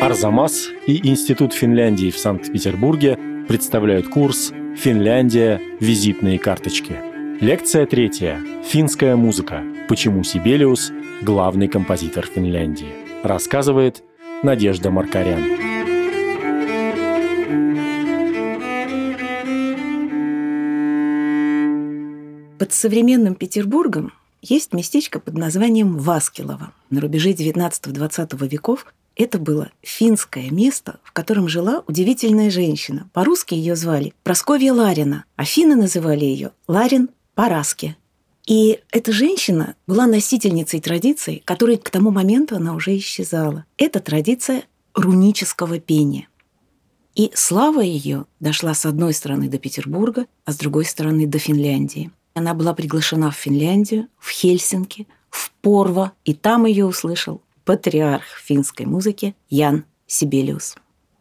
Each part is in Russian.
Арзамас и Институт Финляндии в Санкт-Петербурге представляют курс «Финляндия. Визитные карточки». Лекция третья. Финская музыка. Почему Сибелиус – главный композитор Финляндии. Рассказывает Надежда Маркарян. Под современным Петербургом есть местечко под названием Васкилово. На рубеже 19-20 веков это было финское место, в котором жила удивительная женщина. По-русски ее звали Просковья Ларина, а финны называли ее Ларин Параски. И эта женщина была носительницей традиции, которой к тому моменту она уже исчезала. Это традиция рунического пения. И слава ее дошла с одной стороны до Петербурга, а с другой стороны до Финляндии. Она была приглашена в Финляндию, в Хельсинки, в Порво, и там ее услышал патриарх финской музыки Ян Сибелиус.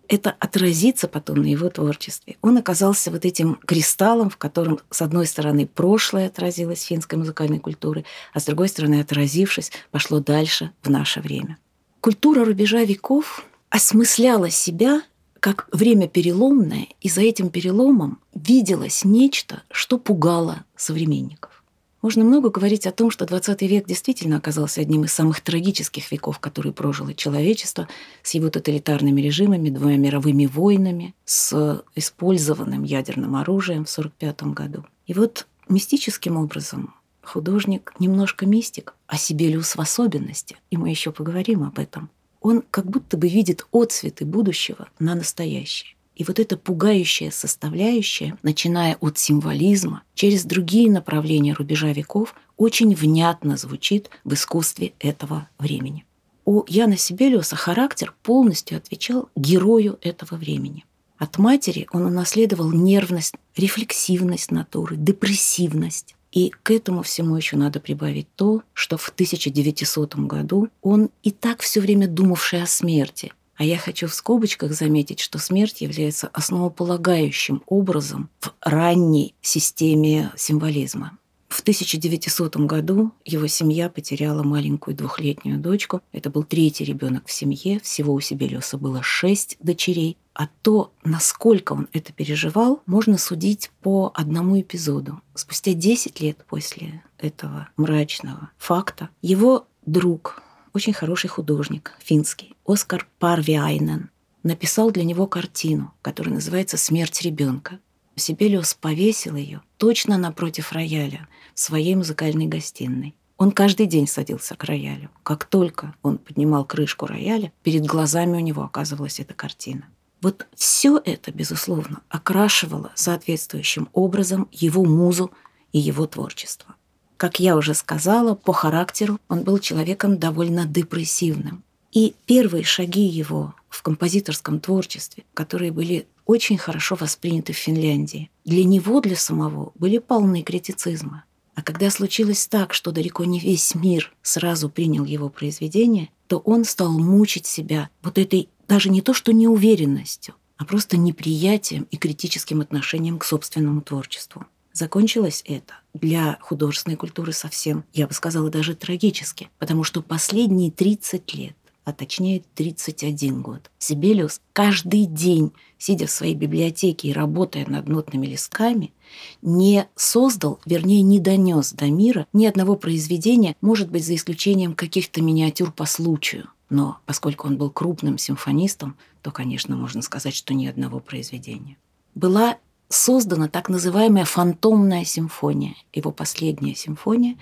Это отразится потом на его творчестве. Он оказался вот этим кристаллом, в котором, с одной стороны, прошлое отразилось финской музыкальной культуры, а с другой стороны, отразившись, пошло дальше в наше время. Культура рубежа веков осмысляла себя как время переломное, и за этим переломом виделось нечто, что пугало современников. Можно много говорить о том, что 20 век действительно оказался одним из самых трагических веков, которые прожило человечество, с его тоталитарными режимами, двумя мировыми войнами, с использованным ядерным оружием в 1945 году. И вот мистическим образом художник немножко мистик, а Сибелиус в особенности, и мы еще поговорим об этом, он как будто бы видит отцветы будущего на настоящее. И вот эта пугающая составляющая, начиная от символизма, через другие направления рубежа веков, очень внятно звучит в искусстве этого времени. У Яна Сибелиуса характер полностью отвечал герою этого времени. От матери он унаследовал нервность, рефлексивность натуры, депрессивность. И к этому всему еще надо прибавить то, что в 1900 году он и так все время думавший о смерти. А я хочу в скобочках заметить, что смерть является основополагающим образом в ранней системе символизма. В 1900 году его семья потеряла маленькую двухлетнюю дочку. Это был третий ребенок в семье. Всего у Сибелиуса было шесть дочерей. А то, насколько он это переживал, можно судить по одному эпизоду. Спустя 10 лет после этого мрачного факта его друг, очень хороший художник, финский, Оскар Парвиайнен, написал для него картину, которая называется «Смерть ребенка». Сибелиус повесил ее точно напротив рояля в своей музыкальной гостиной. Он каждый день садился к роялю. Как только он поднимал крышку рояля, перед глазами у него оказывалась эта картина. Вот все это, безусловно, окрашивало соответствующим образом его музу и его творчество. Как я уже сказала, по характеру он был человеком довольно депрессивным. И первые шаги его в композиторском творчестве, которые были очень хорошо восприняты в Финляндии, для него, для самого, были полны критицизма. А когда случилось так, что далеко не весь мир сразу принял его произведение, то он стал мучить себя вот этой даже не то что неуверенностью, а просто неприятием и критическим отношением к собственному творчеству. Закончилось это для художественной культуры совсем, я бы сказала, даже трагически, потому что последние 30 лет а точнее 31 год. Сибелиус каждый день, сидя в своей библиотеке и работая над нотными листками, не создал, вернее, не донес до мира ни одного произведения, может быть, за исключением каких-то миниатюр по случаю. Но поскольку он был крупным симфонистом, то, конечно, можно сказать, что ни одного произведения. Была создана так называемая фантомная симфония, его последняя симфония,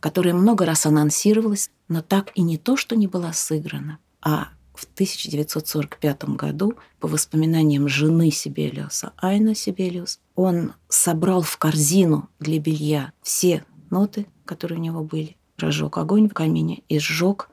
которая много раз анонсировалась, но так и не то, что не была сыграна, а в 1945 году, по воспоминаниям жены Сибелиуса, Айна Сибелиус, он собрал в корзину для белья все ноты, которые у него были, разжег огонь в камине и сжег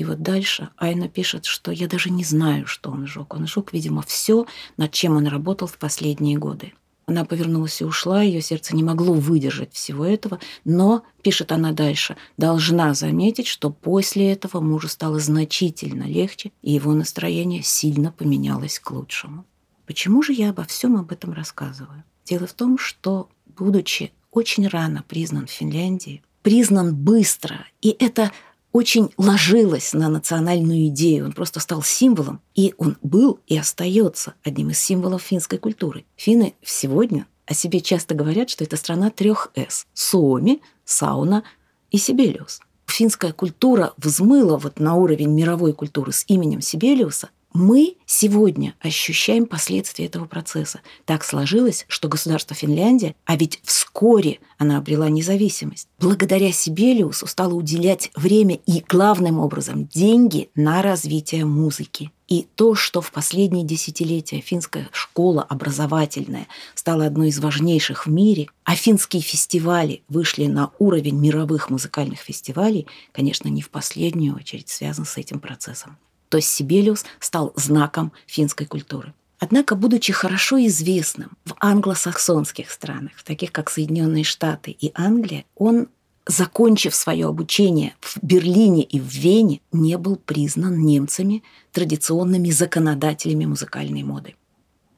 и вот дальше Айна пишет, что я даже не знаю, что он сжег. Он сжег, видимо, все, над чем он работал в последние годы. Она повернулась и ушла, ее сердце не могло выдержать всего этого, но, пишет она дальше, должна заметить, что после этого мужу стало значительно легче, и его настроение сильно поменялось к лучшему. Почему же я обо всем об этом рассказываю? Дело в том, что, будучи очень рано признан в Финляндии, признан быстро, и это очень ложилось на национальную идею. Он просто стал символом. И он был и остается одним из символов финской культуры. Финны сегодня о себе часто говорят, что это страна трех «С» – Суоми, Сауна и Сибелиус. Финская культура взмыла вот на уровень мировой культуры с именем Сибелиуса, мы сегодня ощущаем последствия этого процесса. Так сложилось, что государство Финляндия, а ведь вскоре она обрела независимость, благодаря Сибелиусу стало уделять время и, главным образом, деньги на развитие музыки. И то, что в последние десятилетия финская школа образовательная стала одной из важнейших в мире, а финские фестивали вышли на уровень мировых музыкальных фестивалей, конечно, не в последнюю очередь связан с этим процессом то есть Сибелиус стал знаком финской культуры. Однако, будучи хорошо известным в англосаксонских странах, таких как Соединенные Штаты и Англия, он, закончив свое обучение в Берлине и в Вене, не был признан немцами традиционными законодателями музыкальной моды.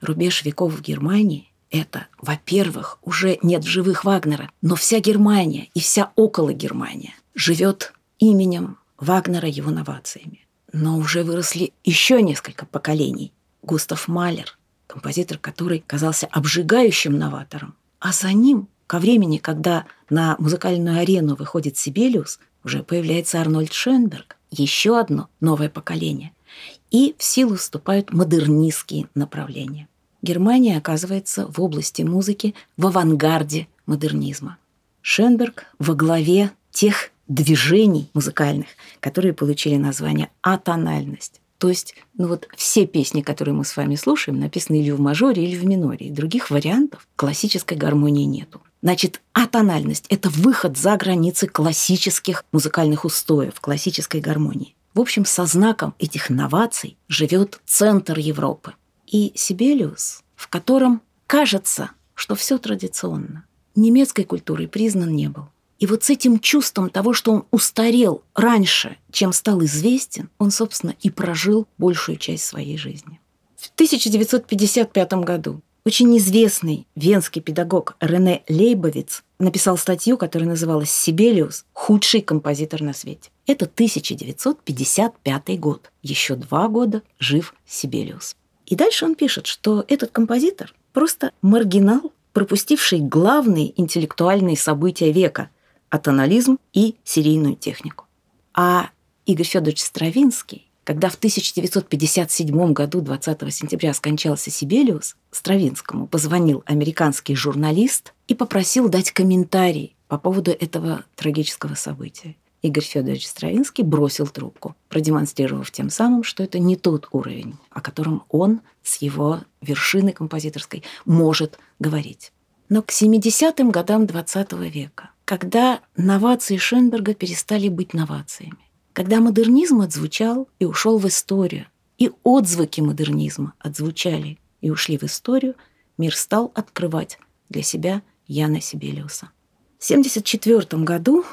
Рубеж веков в Германии – это, во-первых, уже нет в живых Вагнера, но вся Германия и вся около Германия живет именем Вагнера его новациями. Но уже выросли еще несколько поколений. Густав Малер, композитор, который казался обжигающим новатором. А за ним, ко времени, когда на музыкальную арену выходит Сибелиус, уже появляется Арнольд Шенберг, еще одно новое поколение. И в силу вступают модернистские направления. Германия оказывается в области музыки в авангарде модернизма. Шенберг во главе тех движений музыкальных, которые получили название атональность. То есть, ну вот все песни, которые мы с вами слушаем, написаны или в мажоре, или в миноре. И других вариантов классической гармонии нету. Значит, атональность – это выход за границы классических музыкальных устоев, классической гармонии. В общем, со знаком этих новаций живет центр Европы. И Сибелиус, в котором кажется, что все традиционно, немецкой культурой признан не был. И вот с этим чувством того, что он устарел раньше, чем стал известен, он, собственно, и прожил большую часть своей жизни. В 1955 году очень известный венский педагог Рене Лейбовиц написал статью, которая называлась «Сибелиус. Худший композитор на свете». Это 1955 год. Еще два года жив Сибелиус. И дальше он пишет, что этот композитор просто маргинал, пропустивший главные интеллектуальные события века – атонализм и серийную технику. А Игорь Федорович Стравинский, когда в 1957 году, 20 сентября, скончался Сибелиус, Стравинскому позвонил американский журналист и попросил дать комментарий по поводу этого трагического события. Игорь Федорович Стравинский бросил трубку, продемонстрировав тем самым, что это не тот уровень, о котором он с его вершины композиторской может говорить. Но к 70-м годам XX века когда новации Шенберга перестали быть новациями. Когда модернизм отзвучал и ушел в историю, и отзвуки модернизма отзвучали и ушли в историю, мир стал открывать для себя Яна Сибелиуса. В 1974 году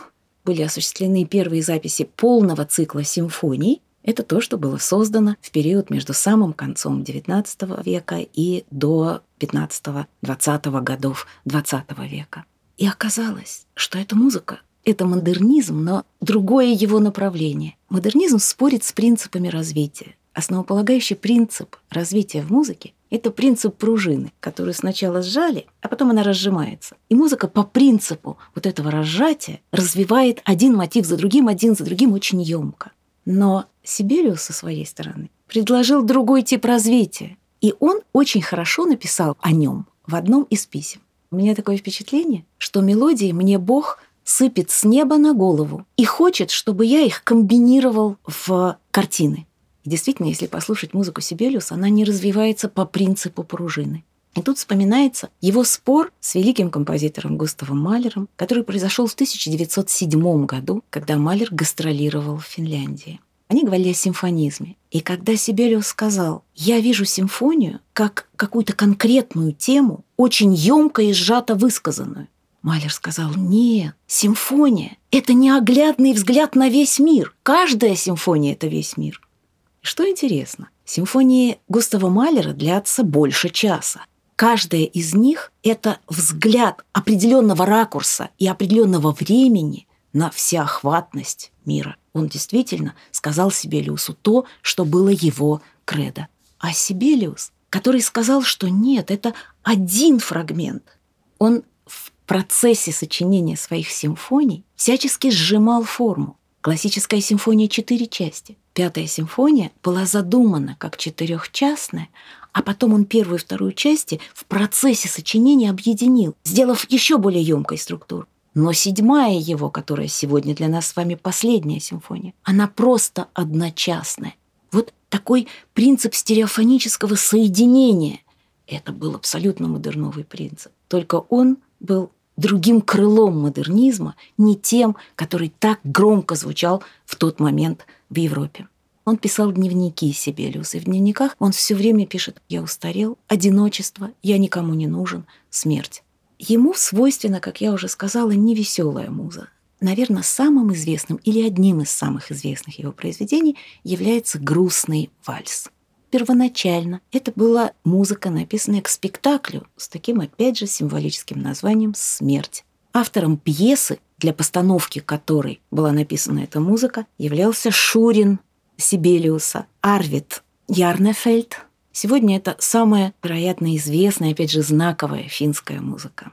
были осуществлены первые записи полного цикла симфоний. Это то, что было создано в период между самым концом XIX века и до 15-20 годов XX века. И оказалось, что эта музыка — это модернизм, но другое его направление. Модернизм спорит с принципами развития. Основополагающий принцип развития в музыке — это принцип пружины, которую сначала сжали, а потом она разжимается. И музыка по принципу вот этого разжатия развивает один мотив за другим, один за другим очень емко. Но Сибириус со своей стороны предложил другой тип развития. И он очень хорошо написал о нем в одном из писем. У меня такое впечатление, что мелодии мне Бог сыпет с неба на голову и хочет, чтобы я их комбинировал в картины. И действительно, если послушать музыку Сибелиуса, она не развивается по принципу пружины. И тут вспоминается его спор с великим композитором Густавом Малером, который произошел в 1907 году, когда Малер гастролировал в Финляндии. Они говорили о симфонизме. И когда Сибелиус сказал, я вижу симфонию как какую-то конкретную тему, очень емко и сжато высказанную, Малер сказал, нет, симфония – это неоглядный взгляд на весь мир. Каждая симфония – это весь мир. Что интересно, симфонии Густава Малера длятся больше часа. Каждая из них – это взгляд определенного ракурса и определенного времени на всеохватность мира. Он действительно сказал Сибелиусу то, что было его кредо. А Сибелиус, который сказал, что нет, это один фрагмент, он в процессе сочинения своих симфоний всячески сжимал форму. Классическая симфония — четыре части. Пятая симфония была задумана как четырехчастная, а потом он первую и вторую части в процессе сочинения объединил, сделав еще более емкой структуру. Но седьмая его, которая сегодня для нас с вами последняя симфония, она просто одночастная. Вот такой принцип стереофонического соединения. Это был абсолютно модерновый принцип. Только он был другим крылом модернизма, не тем, который так громко звучал в тот момент в Европе. Он писал дневники Сибелиус, и в дневниках он все время пишет «Я устарел, одиночество, я никому не нужен, смерть». Ему свойственно, как я уже сказала, невеселая муза. Наверное, самым известным или одним из самых известных его произведений является «Грустный вальс». Первоначально это была музыка, написанная к спектаклю с таким, опять же, символическим названием «Смерть». Автором пьесы, для постановки которой была написана эта музыка, являлся Шурин Сибелиуса, Арвид Ярнефельд, Сегодня это самая, вероятно, известная, опять же, знаковая финская музыка.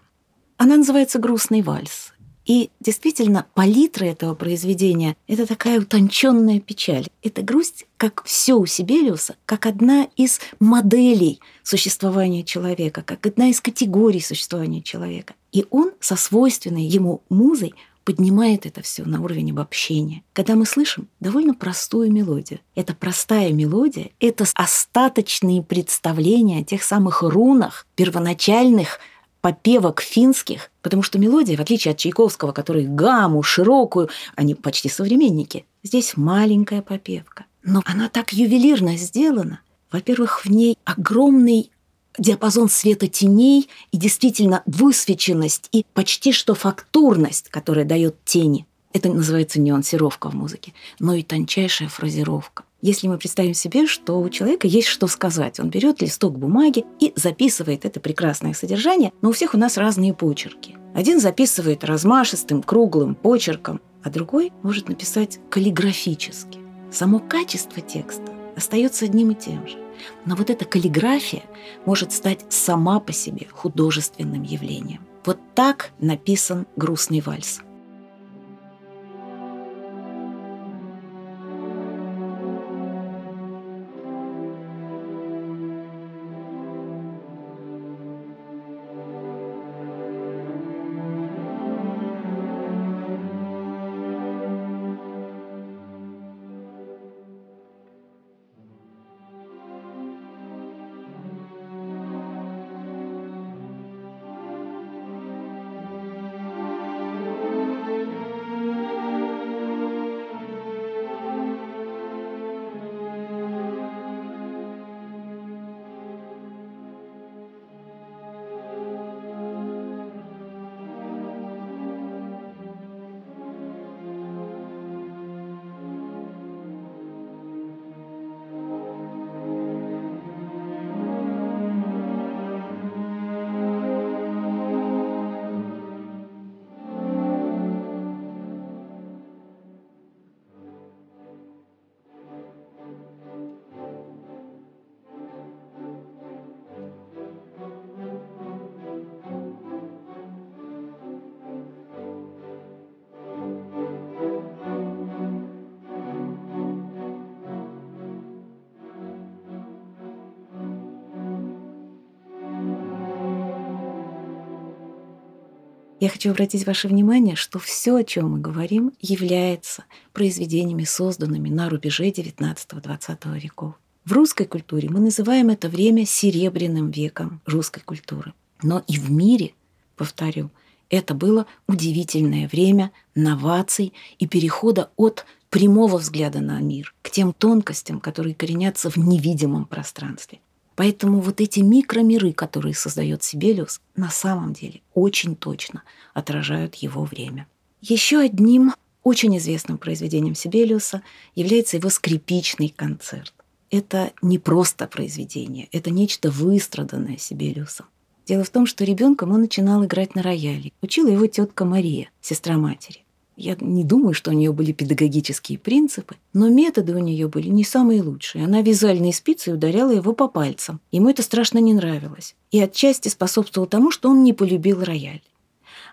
Она называется «Грустный вальс». И действительно, палитра этого произведения — это такая утонченная печаль. Это грусть, как все у Сибелиуса, как одна из моделей существования человека, как одна из категорий существования человека. И он со свойственной ему музой поднимает это все на уровень обобщения. Когда мы слышим довольно простую мелодию, эта простая мелодия — это остаточные представления о тех самых рунах, первоначальных попевок финских, потому что мелодия, в отличие от Чайковского, который гамму широкую, они почти современники, здесь маленькая попевка. Но она так ювелирно сделана. Во-первых, в ней огромный диапазон света теней и действительно высвеченность и почти что фактурность, которая дает тени. Это называется нюансировка в музыке, но и тончайшая фразировка. Если мы представим себе, что у человека есть что сказать, он берет листок бумаги и записывает это прекрасное содержание, но у всех у нас разные почерки. Один записывает размашистым, круглым почерком, а другой может написать каллиграфически. Само качество текста остается одним и тем же. Но вот эта каллиграфия может стать сама по себе художественным явлением. Вот так написан «Грустный вальс». Я хочу обратить ваше внимание, что все, о чем мы говорим, является произведениями, созданными на рубеже XIX-XX веков. В русской культуре мы называем это время серебряным веком русской культуры. Но и в мире, повторю, это было удивительное время новаций и перехода от прямого взгляда на мир к тем тонкостям, которые коренятся в невидимом пространстве. Поэтому вот эти микромиры, которые создает Сибелиус, на самом деле очень точно отражают его время. Еще одним очень известным произведением Сибелиуса является его скрипичный концерт. Это не просто произведение, это нечто выстраданное Сибелиусом. Дело в том, что ребенком он начинал играть на рояле. Учила его тетка Мария, сестра матери. Я не думаю, что у нее были педагогические принципы, но методы у нее были не самые лучшие. Она вязальной спицей ударяла его по пальцам. Ему это страшно не нравилось. И отчасти способствовало тому, что он не полюбил рояль.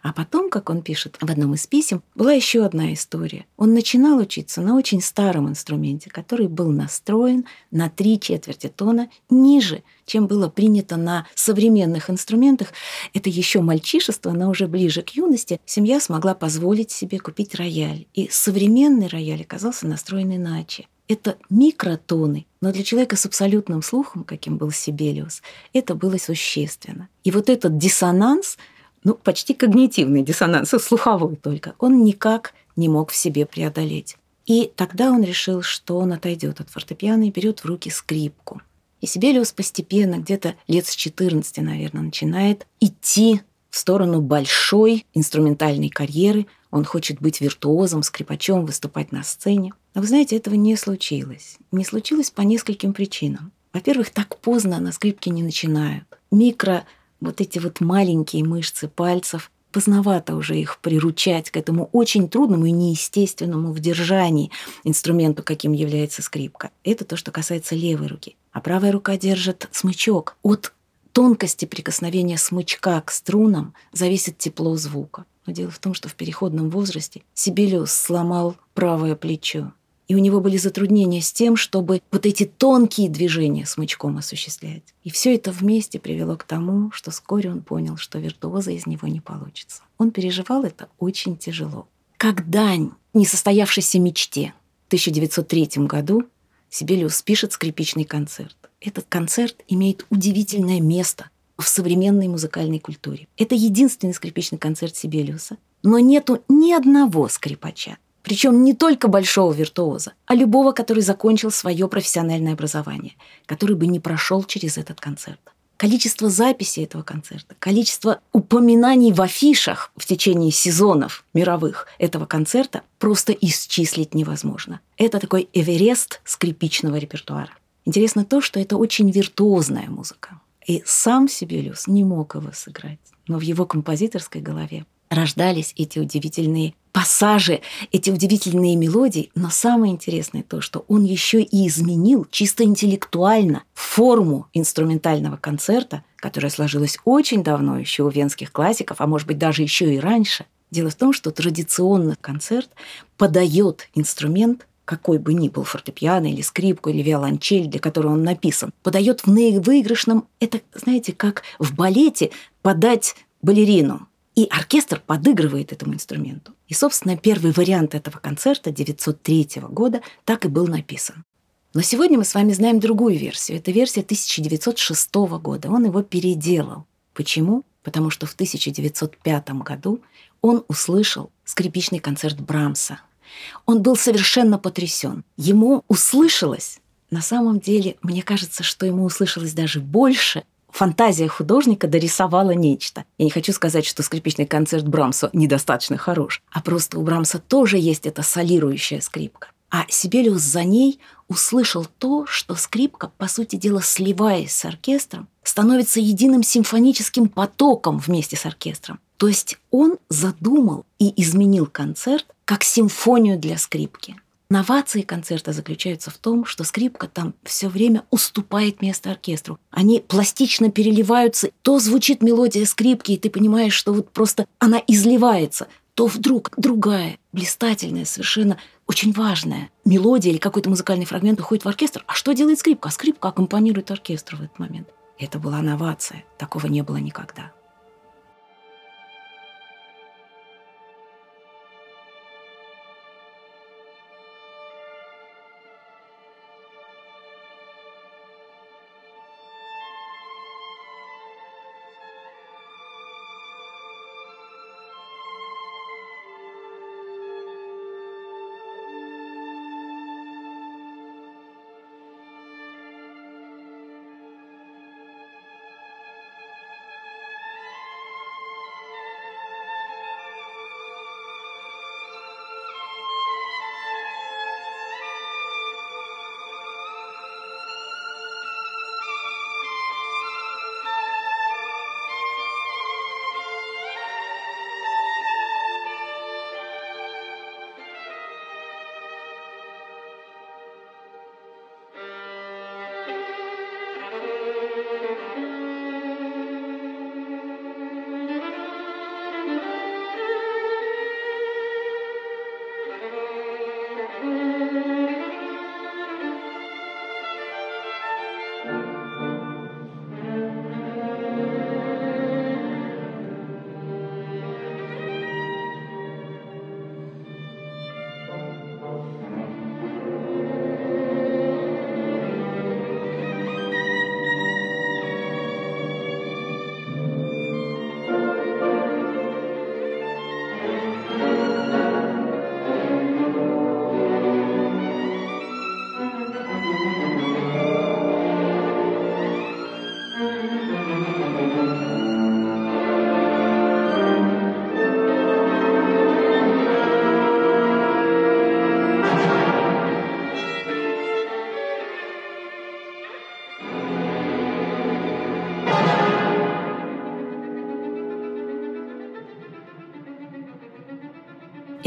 А потом, как он пишет в одном из писем, была еще одна история. Он начинал учиться на очень старом инструменте, который был настроен на три четверти тона ниже, чем было принято на современных инструментах. Это еще мальчишество, но уже ближе к юности семья смогла позволить себе купить рояль. И современный рояль оказался настроен иначе. Это микротоны, но для человека с абсолютным слухом, каким был Сибелиус, это было существенно. И вот этот диссонанс – ну, почти когнитивный диссонанс, слуховой только, он никак не мог в себе преодолеть. И тогда он решил, что он отойдет от фортепиано и берет в руки скрипку. И Сибелиус постепенно, где-то лет с 14, наверное, начинает идти в сторону большой инструментальной карьеры. Он хочет быть виртуозом, скрипачом, выступать на сцене. Но вы знаете, этого не случилось. Не случилось по нескольким причинам. Во-первых, так поздно на скрипке не начинают. Микро вот эти вот маленькие мышцы пальцев, поздновато уже их приручать к этому очень трудному и неестественному в держании инструменту, каким является скрипка. Это то, что касается левой руки. А правая рука держит смычок. От тонкости прикосновения смычка к струнам зависит тепло звука. Но дело в том, что в переходном возрасте Сибелиус сломал правое плечо и у него были затруднения с тем, чтобы вот эти тонкие движения смычком осуществлять. И все это вместе привело к тому, что вскоре он понял, что виртуоза из него не получится. Он переживал это очень тяжело. Как дань несостоявшейся мечте. В 1903 году Сибелиус пишет скрипичный концерт. Этот концерт имеет удивительное место в современной музыкальной культуре. Это единственный скрипичный концерт Сибелиуса, но нету ни одного скрипача, причем не только большого виртуоза, а любого, который закончил свое профессиональное образование, который бы не прошел через этот концерт. Количество записей этого концерта, количество упоминаний в афишах в течение сезонов мировых этого концерта просто исчислить невозможно. Это такой эверест скрипичного репертуара. Интересно то, что это очень виртуозная музыка. И сам Сибелиус не мог его сыграть. Но в его композиторской голове рождались эти удивительные пассажи, эти удивительные мелодии. Но самое интересное то, что он еще и изменил чисто интеллектуально форму инструментального концерта, которая сложилась очень давно еще у венских классиков, а может быть даже еще и раньше. Дело в том, что традиционный концерт подает инструмент какой бы ни был фортепиано или скрипку или виолончель, для которого он написан, подает в наивыигрышном, это, знаете, как в балете подать балерину. И оркестр подыгрывает этому инструменту. И, собственно, первый вариант этого концерта 903 года так и был написан. Но сегодня мы с вами знаем другую версию. Это версия 1906 года. Он его переделал. Почему? Потому что в 1905 году он услышал скрипичный концерт Брамса. Он был совершенно потрясен. Ему услышалось, на самом деле, мне кажется, что ему услышалось даже больше, фантазия художника дорисовала нечто. Я не хочу сказать, что скрипичный концерт Брамса недостаточно хорош, а просто у Брамса тоже есть эта солирующая скрипка. А Сибелиус за ней услышал то, что скрипка, по сути дела, сливаясь с оркестром, становится единым симфоническим потоком вместе с оркестром. То есть он задумал и изменил концерт как симфонию для скрипки. Новации концерта заключаются в том, что скрипка там все время уступает место оркестру. Они пластично переливаются. То звучит мелодия скрипки, и ты понимаешь, что вот просто она изливается. То вдруг другая, блистательная, совершенно очень важная мелодия или какой-то музыкальный фрагмент уходит в оркестр. А что делает скрипка? А скрипка аккомпанирует оркестру в этот момент. Это была новация. Такого не было никогда.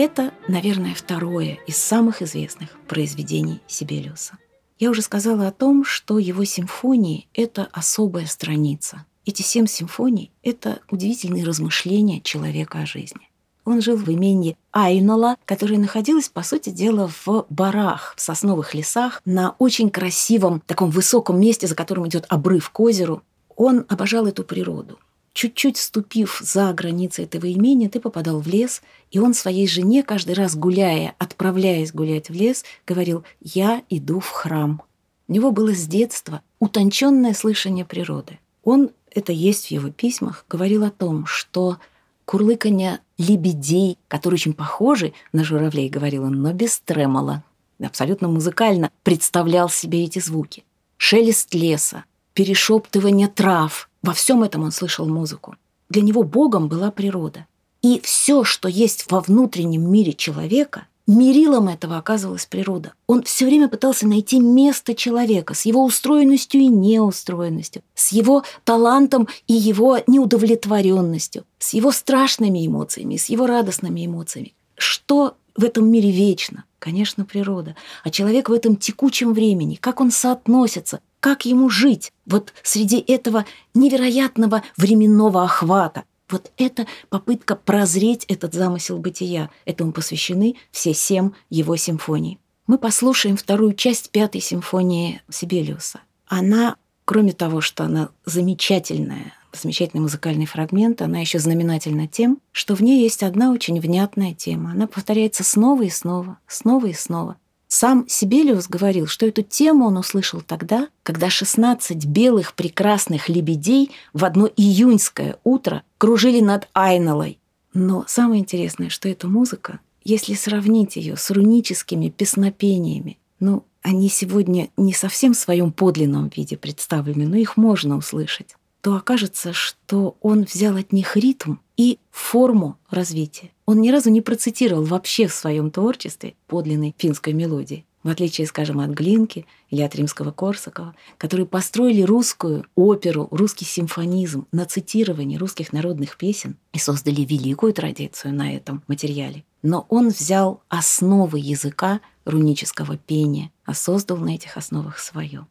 Это, наверное, второе из самых известных произведений Сибелиуса. Я уже сказала о том, что его симфонии — это особая страница. Эти семь симфоний — это удивительные размышления человека о жизни. Он жил в имении Айнола, которое находилось, по сути дела, в барах, в сосновых лесах, на очень красивом, таком высоком месте, за которым идет обрыв к озеру. Он обожал эту природу чуть-чуть ступив за границы этого имения, ты попадал в лес, и он своей жене каждый раз гуляя, отправляясь гулять в лес, говорил «Я иду в храм». У него было с детства утонченное слышание природы. Он, это есть в его письмах, говорил о том, что курлыканье лебедей, которые очень похожи на журавлей, говорил он, но без тремола, абсолютно музыкально представлял себе эти звуки. Шелест леса, перешептывание трав, во всем этом он слышал музыку. Для него Богом была природа. И все, что есть во внутреннем мире человека, мерилом этого оказывалась природа. Он все время пытался найти место человека с его устроенностью и неустроенностью, с его талантом и его неудовлетворенностью, с его страшными эмоциями, с его радостными эмоциями. Что в этом мире вечно? Конечно, природа. А человек в этом текучем времени, как он соотносится как ему жить вот среди этого невероятного временного охвата? Вот это попытка прозреть этот замысел бытия. Этому посвящены все семь его симфоний. Мы послушаем вторую часть пятой симфонии Сибелиуса. Она, кроме того, что она замечательная, замечательный музыкальный фрагмент, она еще знаменательна тем, что в ней есть одна очень внятная тема. Она повторяется снова и снова, снова и снова. Сам Сибелиус говорил, что эту тему он услышал тогда, когда 16 белых прекрасных лебедей в одно июньское утро кружили над Айнолой. Но самое интересное, что эта музыка, если сравнить ее с руническими песнопениями, ну, они сегодня не совсем в своем подлинном виде представлены, но их можно услышать, то окажется, что он взял от них ритм и форму развития. Он ни разу не процитировал вообще в своем творчестве подлинной финской мелодии, в отличие, скажем, от Глинки или от римского Корсакова, которые построили русскую оперу, русский симфонизм на цитировании русских народных песен и создали великую традицию на этом материале. Но он взял основы языка рунического пения, а создал на этих основах свое.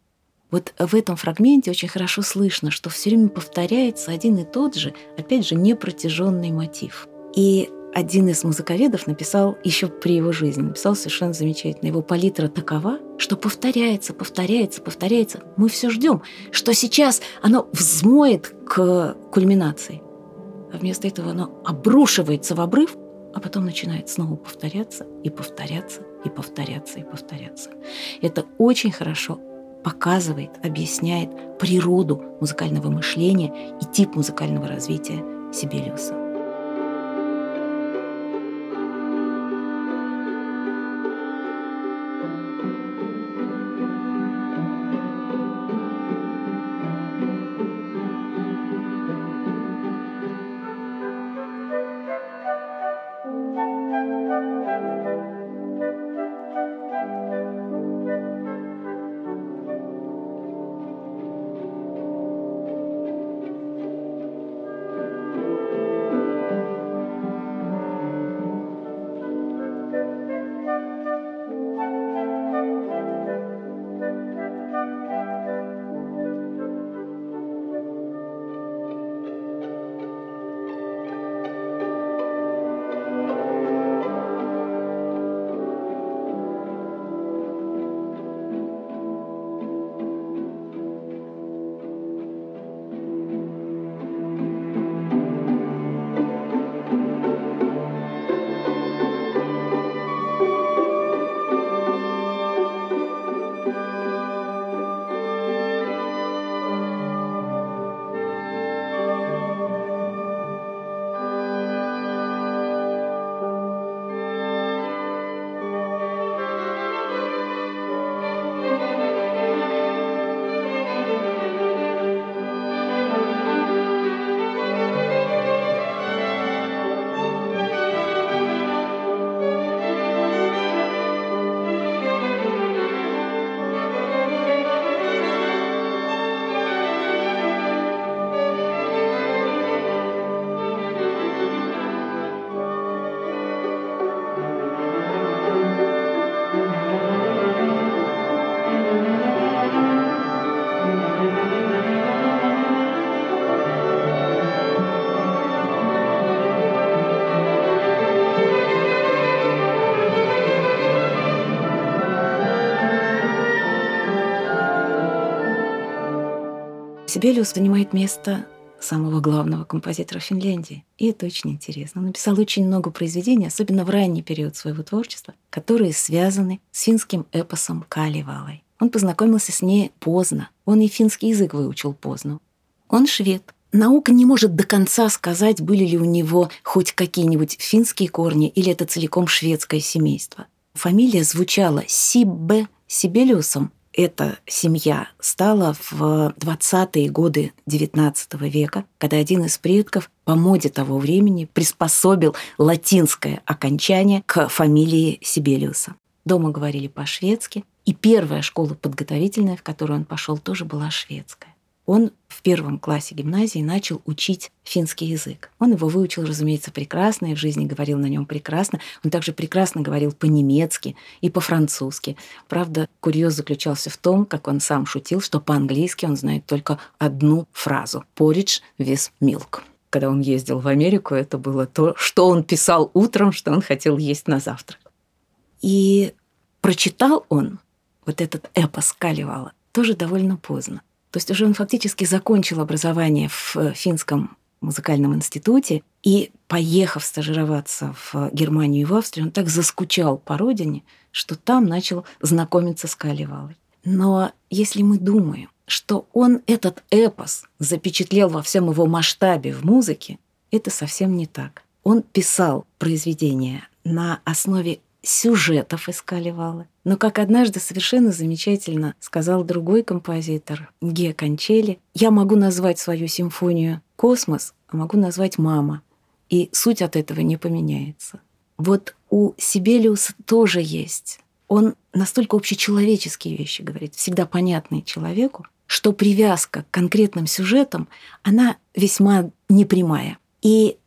Вот в этом фрагменте очень хорошо слышно, что все время повторяется один и тот же, опять же, непротяженный мотив. И один из музыковедов написал еще при его жизни, написал совершенно замечательно. Его палитра такова, что повторяется, повторяется, повторяется. Мы все ждем, что сейчас оно взмоет к кульминации. А вместо этого оно обрушивается в обрыв, а потом начинает снова повторяться и повторяться и повторяться и повторяться. Это очень хорошо показывает, объясняет природу музыкального мышления и тип музыкального развития Сибелиуса. Сибелиус занимает место самого главного композитора Финляндии. И это очень интересно. Он написал очень много произведений, особенно в ранний период своего творчества, которые связаны с финским эпосом Каливалой. Он познакомился с ней поздно. Он и финский язык выучил поздно. Он швед. Наука не может до конца сказать, были ли у него хоть какие-нибудь финские корни или это целиком шведское семейство. Фамилия звучала Сиббе Сибелиусом. Эта семья стала в 20-е годы XIX века, когда один из предков по моде того времени приспособил латинское окончание к фамилии Сибелиуса. Дома говорили по-шведски, и первая школа подготовительная, в которую он пошел, тоже была шведская. Он в первом классе гимназии начал учить финский язык. Он его выучил, разумеется, прекрасно, и в жизни говорил на нем прекрасно. Он также прекрасно говорил по-немецки и по-французски. Правда, курьез заключался в том, как он сам шутил, что по-английски он знает только одну фразу «porridge with milk». Когда он ездил в Америку, это было то, что он писал утром, что он хотел есть на завтрак. И прочитал он вот этот эпос Каливала тоже довольно поздно. То есть уже он фактически закончил образование в э, финском музыкальном институте, и, поехав стажироваться в Германию и в Австрию, он так заскучал по родине, что там начал знакомиться с Каливалой. Но если мы думаем, что он этот эпос запечатлел во всем его масштабе в музыке, это совсем не так. Он писал произведения на основе сюжетов из Каливалы. Но, как однажды совершенно замечательно сказал другой композитор Ге Кончели, я могу назвать свою симфонию «Космос», а могу назвать «Мама». И суть от этого не поменяется. Вот у Сибелиуса тоже есть. Он настолько общечеловеческие вещи говорит, всегда понятные человеку, что привязка к конкретным сюжетам, она весьма непрямая. И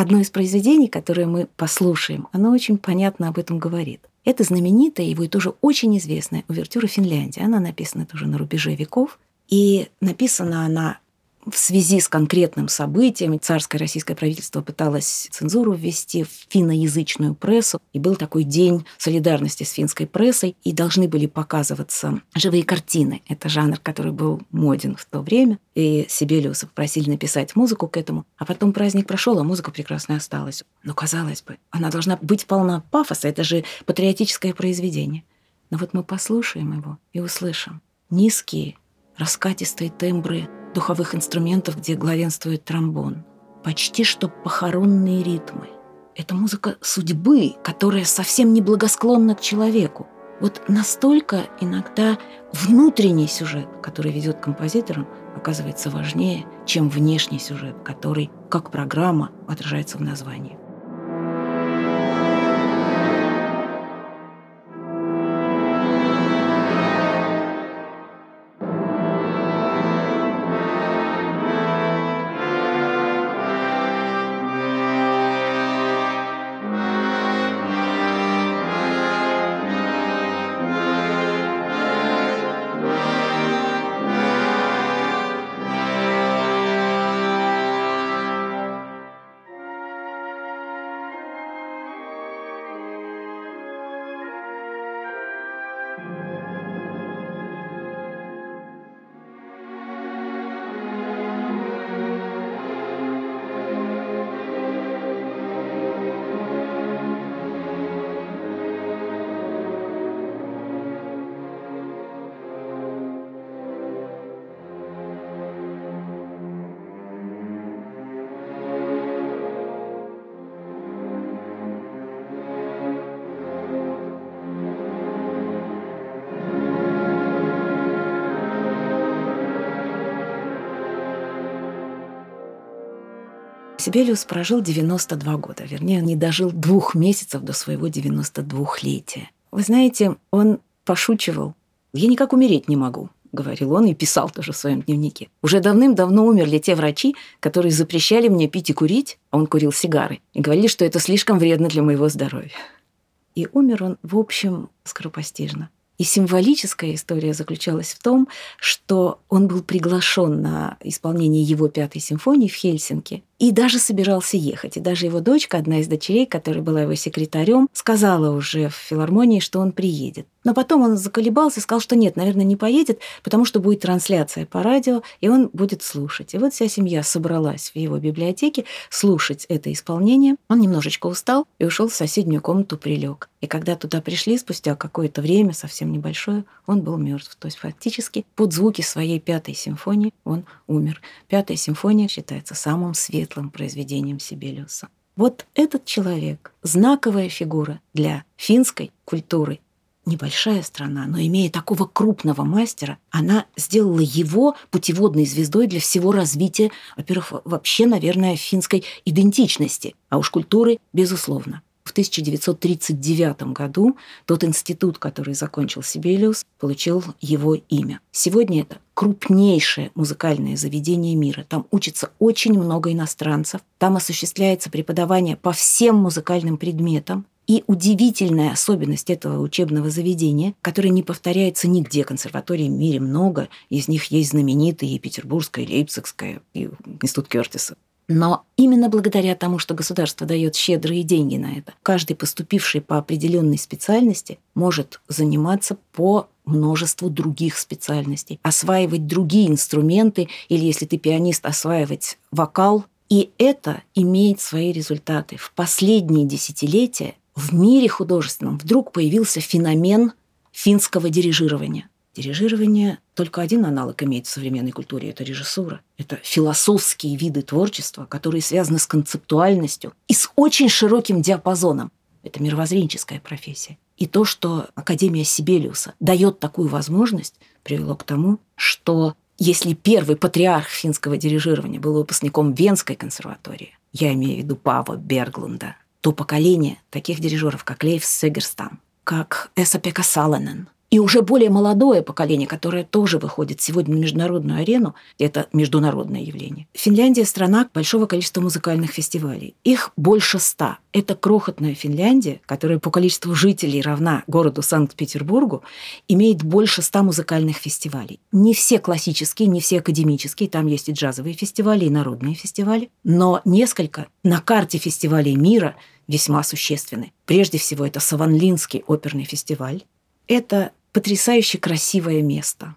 Одно из произведений, которое мы послушаем, оно очень понятно об этом говорит. Это знаменитая, его и тоже очень известная увертюра Финляндии. Она написана тоже на рубеже веков. И написана она в связи с конкретным событием царское российское правительство пыталось цензуру ввести в финноязычную прессу, и был такой день солидарности с финской прессой, и должны были показываться живые картины. Это жанр, который был моден в то время, и Сибелиуса попросили написать музыку к этому, а потом праздник прошел, а музыка прекрасная осталась. Но, казалось бы, она должна быть полна пафоса, это же патриотическое произведение. Но вот мы послушаем его и услышим низкие, раскатистые тембры духовых инструментов, где главенствует тромбон. Почти что похоронные ритмы. Это музыка судьбы, которая совсем не благосклонна к человеку. Вот настолько иногда внутренний сюжет, который ведет композитором, оказывается важнее, чем внешний сюжет, который, как программа, отражается в названии. Сибелиус прожил 92 года, вернее, не дожил двух месяцев до своего 92-летия. Вы знаете, он пошучивал. «Я никак умереть не могу», — говорил он и писал тоже в своем дневнике. «Уже давным-давно умерли те врачи, которые запрещали мне пить и курить, а он курил сигары, и говорили, что это слишком вредно для моего здоровья». И умер он, в общем, скоропостижно. И символическая история заключалась в том, что он был приглашен на исполнение его пятой симфонии в Хельсинки, и даже собирался ехать. И даже его дочка, одна из дочерей, которая была его секретарем, сказала уже в филармонии, что он приедет. Но потом он заколебался сказал, что нет, наверное, не поедет, потому что будет трансляция по радио, и он будет слушать. И вот вся семья собралась в его библиотеке слушать это исполнение. Он немножечко устал и ушел в соседнюю комнату, прилег. И когда туда пришли, спустя какое-то время, совсем небольшое, он был мертв. То есть фактически под звуки своей пятой симфонии он умер. Пятая симфония считается самым светлым произведением Сибелиуса. Вот этот человек, знаковая фигура для финской культуры небольшая страна, но имея такого крупного мастера, она сделала его путеводной звездой для всего развития, во-первых, вообще, наверное, финской идентичности, а уж культуры, безусловно. В 1939 году тот институт, который закончил Сибелиус, получил его имя. Сегодня это крупнейшее музыкальное заведение мира. Там учится очень много иностранцев. Там осуществляется преподавание по всем музыкальным предметам. И удивительная особенность этого учебного заведения, которая не повторяется нигде, консерваторий в мире много, из них есть знаменитые и Петербургская, и Лейпцигская, и Институт Кертиса. Но именно благодаря тому, что государство дает щедрые деньги на это, каждый поступивший по определенной специальности может заниматься по множеству других специальностей, осваивать другие инструменты, или если ты пианист, осваивать вокал. И это имеет свои результаты. В последние десятилетия в мире художественном вдруг появился феномен финского дирижирования. Дирижирование только один аналог имеет в современной культуре – это режиссура. Это философские виды творчества, которые связаны с концептуальностью и с очень широким диапазоном. Это мировоззренческая профессия. И то, что Академия Сибелиуса дает такую возможность, привело к тому, что если первый патриарх финского дирижирования был выпускником Венской консерватории, я имею в виду Пава Берглунда, то поколение таких дирижеров, как Лейф Сегерстам, как Эса Пека Саланен, и уже более молодое поколение, которое тоже выходит сегодня на международную арену, это международное явление. Финляндия – страна большого количества музыкальных фестивалей. Их больше ста. Это крохотная Финляндия, которая по количеству жителей равна городу Санкт-Петербургу, имеет больше ста музыкальных фестивалей. Не все классические, не все академические, там есть и джазовые фестивали, и народные фестивали, но несколько на карте фестивалей мира весьма существенны. Прежде всего, это Саванлинский оперный фестиваль. Это потрясающе красивое место.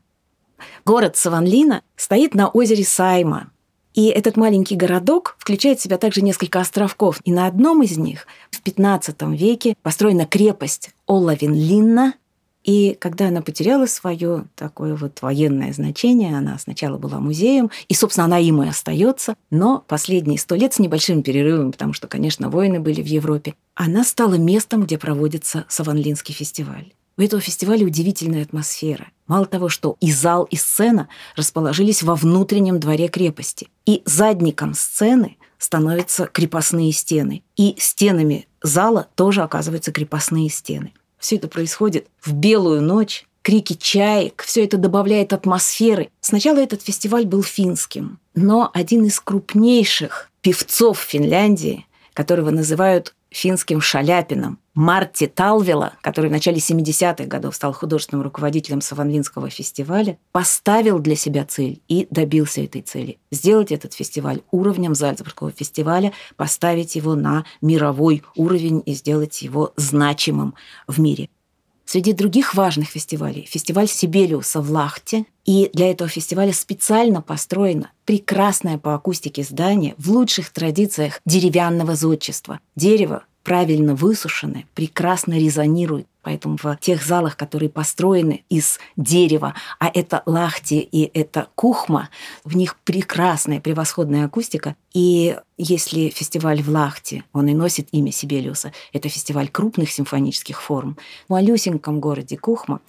Город Саванлина стоит на озере Сайма. И этот маленький городок включает в себя также несколько островков. И на одном из них в 15 веке построена крепость Олавин-Линна. И когда она потеряла свое такое вот военное значение, она сначала была музеем, и, собственно, она им и остается, но последние сто лет с небольшим перерывом, потому что, конечно, войны были в Европе, она стала местом, где проводится Саванлинский фестиваль. У этого фестиваля удивительная атмосфера. Мало того, что и зал, и сцена расположились во внутреннем дворе крепости. И задником сцены становятся крепостные стены. И стенами зала тоже оказываются крепостные стены. Все это происходит в белую ночь, крики чаек, все это добавляет атмосферы. Сначала этот фестиваль был финским, но один из крупнейших певцов Финляндии, которого называют финским Шаляпином, Марти Талвела, который в начале 70-х годов стал художественным руководителем Саванлинского фестиваля, поставил для себя цель и добился этой цели. Сделать этот фестиваль уровнем Зальцбургского фестиваля, поставить его на мировой уровень и сделать его значимым в мире. Среди других важных фестивалей фестиваль Сибелиуса в Лахте. И для этого фестиваля специально построено прекрасное по акустике здание в лучших традициях деревянного зодчества. Дерево правильно высушены, прекрасно резонируют. Поэтому в тех залах, которые построены из дерева, а это лахти и это кухма, в них прекрасная, превосходная акустика. И если фестиваль в Лахте, он и носит имя Сибелиуса, это фестиваль крупных симфонических форм, в малюсеньком городе Кухма,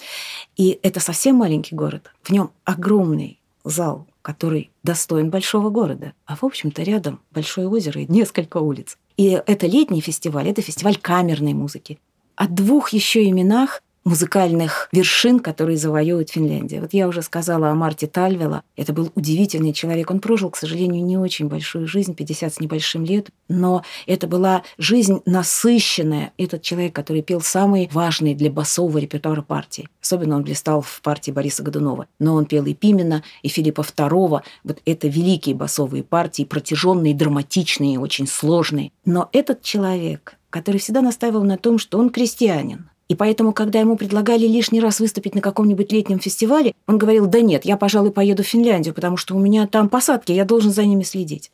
и это совсем маленький город, в нем огромный зал, который достоин большого города. А в общем-то рядом большое озеро и несколько улиц. И это летний фестиваль, это фестиваль камерной музыки. О двух еще именах музыкальных вершин, которые завоевывает Финляндия. Вот я уже сказала о Марте Тальвела. Это был удивительный человек. Он прожил, к сожалению, не очень большую жизнь, 50 с небольшим лет, но это была жизнь насыщенная. Этот человек, который пел самые важные для басового репертуара партии. Особенно он блистал в партии Бориса Годунова. Но он пел и Пимена, и Филиппа II. Вот это великие басовые партии, протяженные, драматичные, очень сложные. Но этот человек, который всегда настаивал на том, что он крестьянин, и поэтому, когда ему предлагали лишний раз выступить на каком-нибудь летнем фестивале, он говорил, да нет, я, пожалуй, поеду в Финляндию, потому что у меня там посадки, я должен за ними следить.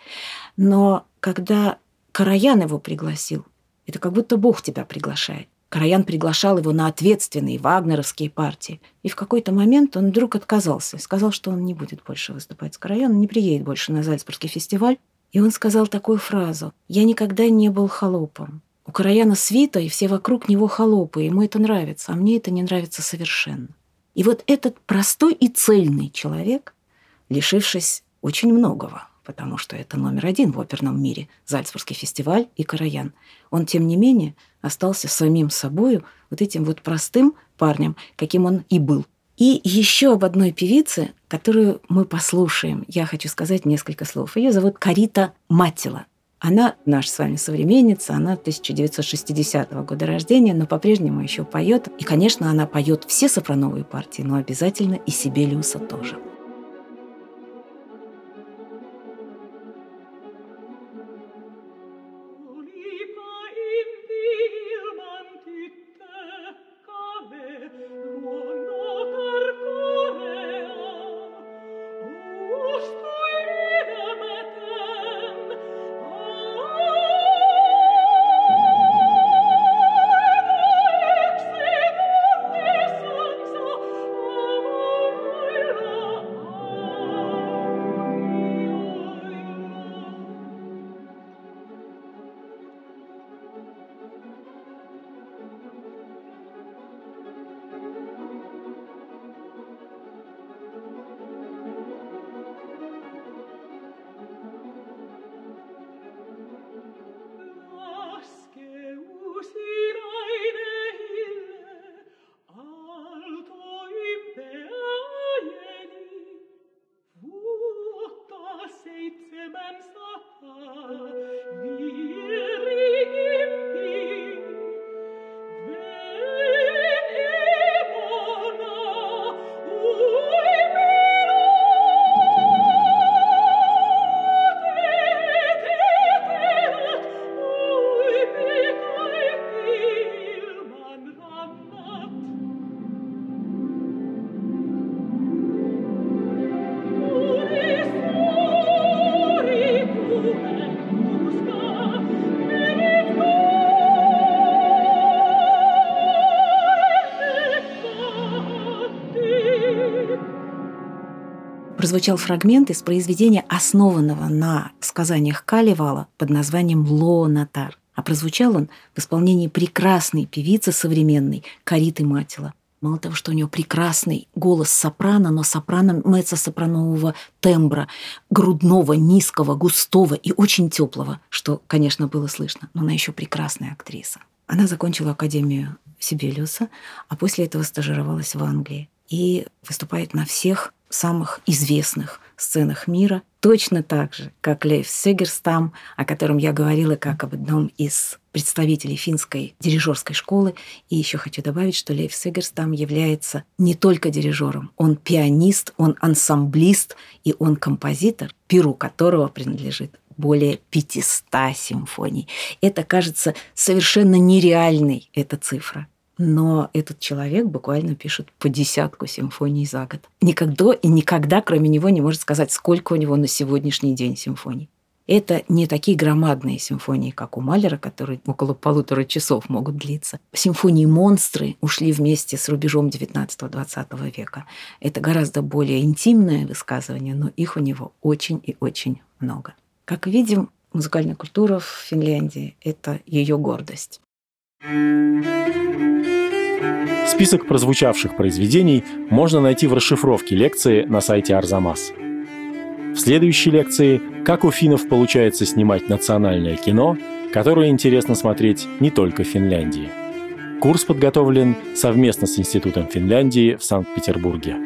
Но когда Караян его пригласил, это как будто Бог тебя приглашает. Караян приглашал его на ответственные вагнеровские партии. И в какой-то момент он вдруг отказался. Сказал, что он не будет больше выступать с Караяном, не приедет больше на Зальцбургский фестиваль. И он сказал такую фразу «Я никогда не был холопом. У Караяна свита, и все вокруг него холопы, ему это нравится, а мне это не нравится совершенно. И вот этот простой и цельный человек, лишившись очень многого, потому что это номер один в оперном мире, Зальцбургский фестиваль и Караян, он, тем не менее, остался самим собою, вот этим вот простым парнем, каким он и был. И еще об одной певице, которую мы послушаем, я хочу сказать несколько слов. Ее зовут Карита Маттила. Она наша с вами современница, она 1960 года рождения, но по-прежнему еще поет. И, конечно, она поет все сопрановые партии, но обязательно и Сибелиуса тоже. Прозвучал фрагмент из произведения, основанного на сказаниях Калевала под названием «Лоонатар». А прозвучал он в исполнении прекрасной певицы современной Кариты Матила. Мало того, что у нее прекрасный голос сопрано, но сопрано меццо-сопранового тембра, грудного, низкого, густого и очень теплого, что, конечно, было слышно. Но она еще прекрасная актриса. Она закончила Академию Сибелиуса, а после этого стажировалась в Англии и выступает на всех самых известных сценах мира, точно так же, как Лев Сегерстам, о котором я говорила как об одном из представителей финской дирижерской школы. И еще хочу добавить, что Лев Сегерстам является не только дирижером, он пианист, он ансамблист и он композитор, перу которого принадлежит более 500 симфоний. Это кажется совершенно нереальной, эта цифра но этот человек буквально пишет по десятку симфоний за год. Никогда и никогда, кроме него, не может сказать, сколько у него на сегодняшний день симфоний. Это не такие громадные симфонии, как у Малера, которые около полутора часов могут длиться. Симфонии «Монстры» ушли вместе с рубежом XIX-XX века. Это гораздо более интимное высказывание, но их у него очень и очень много. Как видим, музыкальная культура в Финляндии – это ее гордость. Список прозвучавших произведений можно найти в расшифровке лекции на сайте Арзамас. В следующей лекции «Как у финнов получается снимать национальное кино», которое интересно смотреть не только в Финляндии. Курс подготовлен совместно с Институтом Финляндии в Санкт-Петербурге.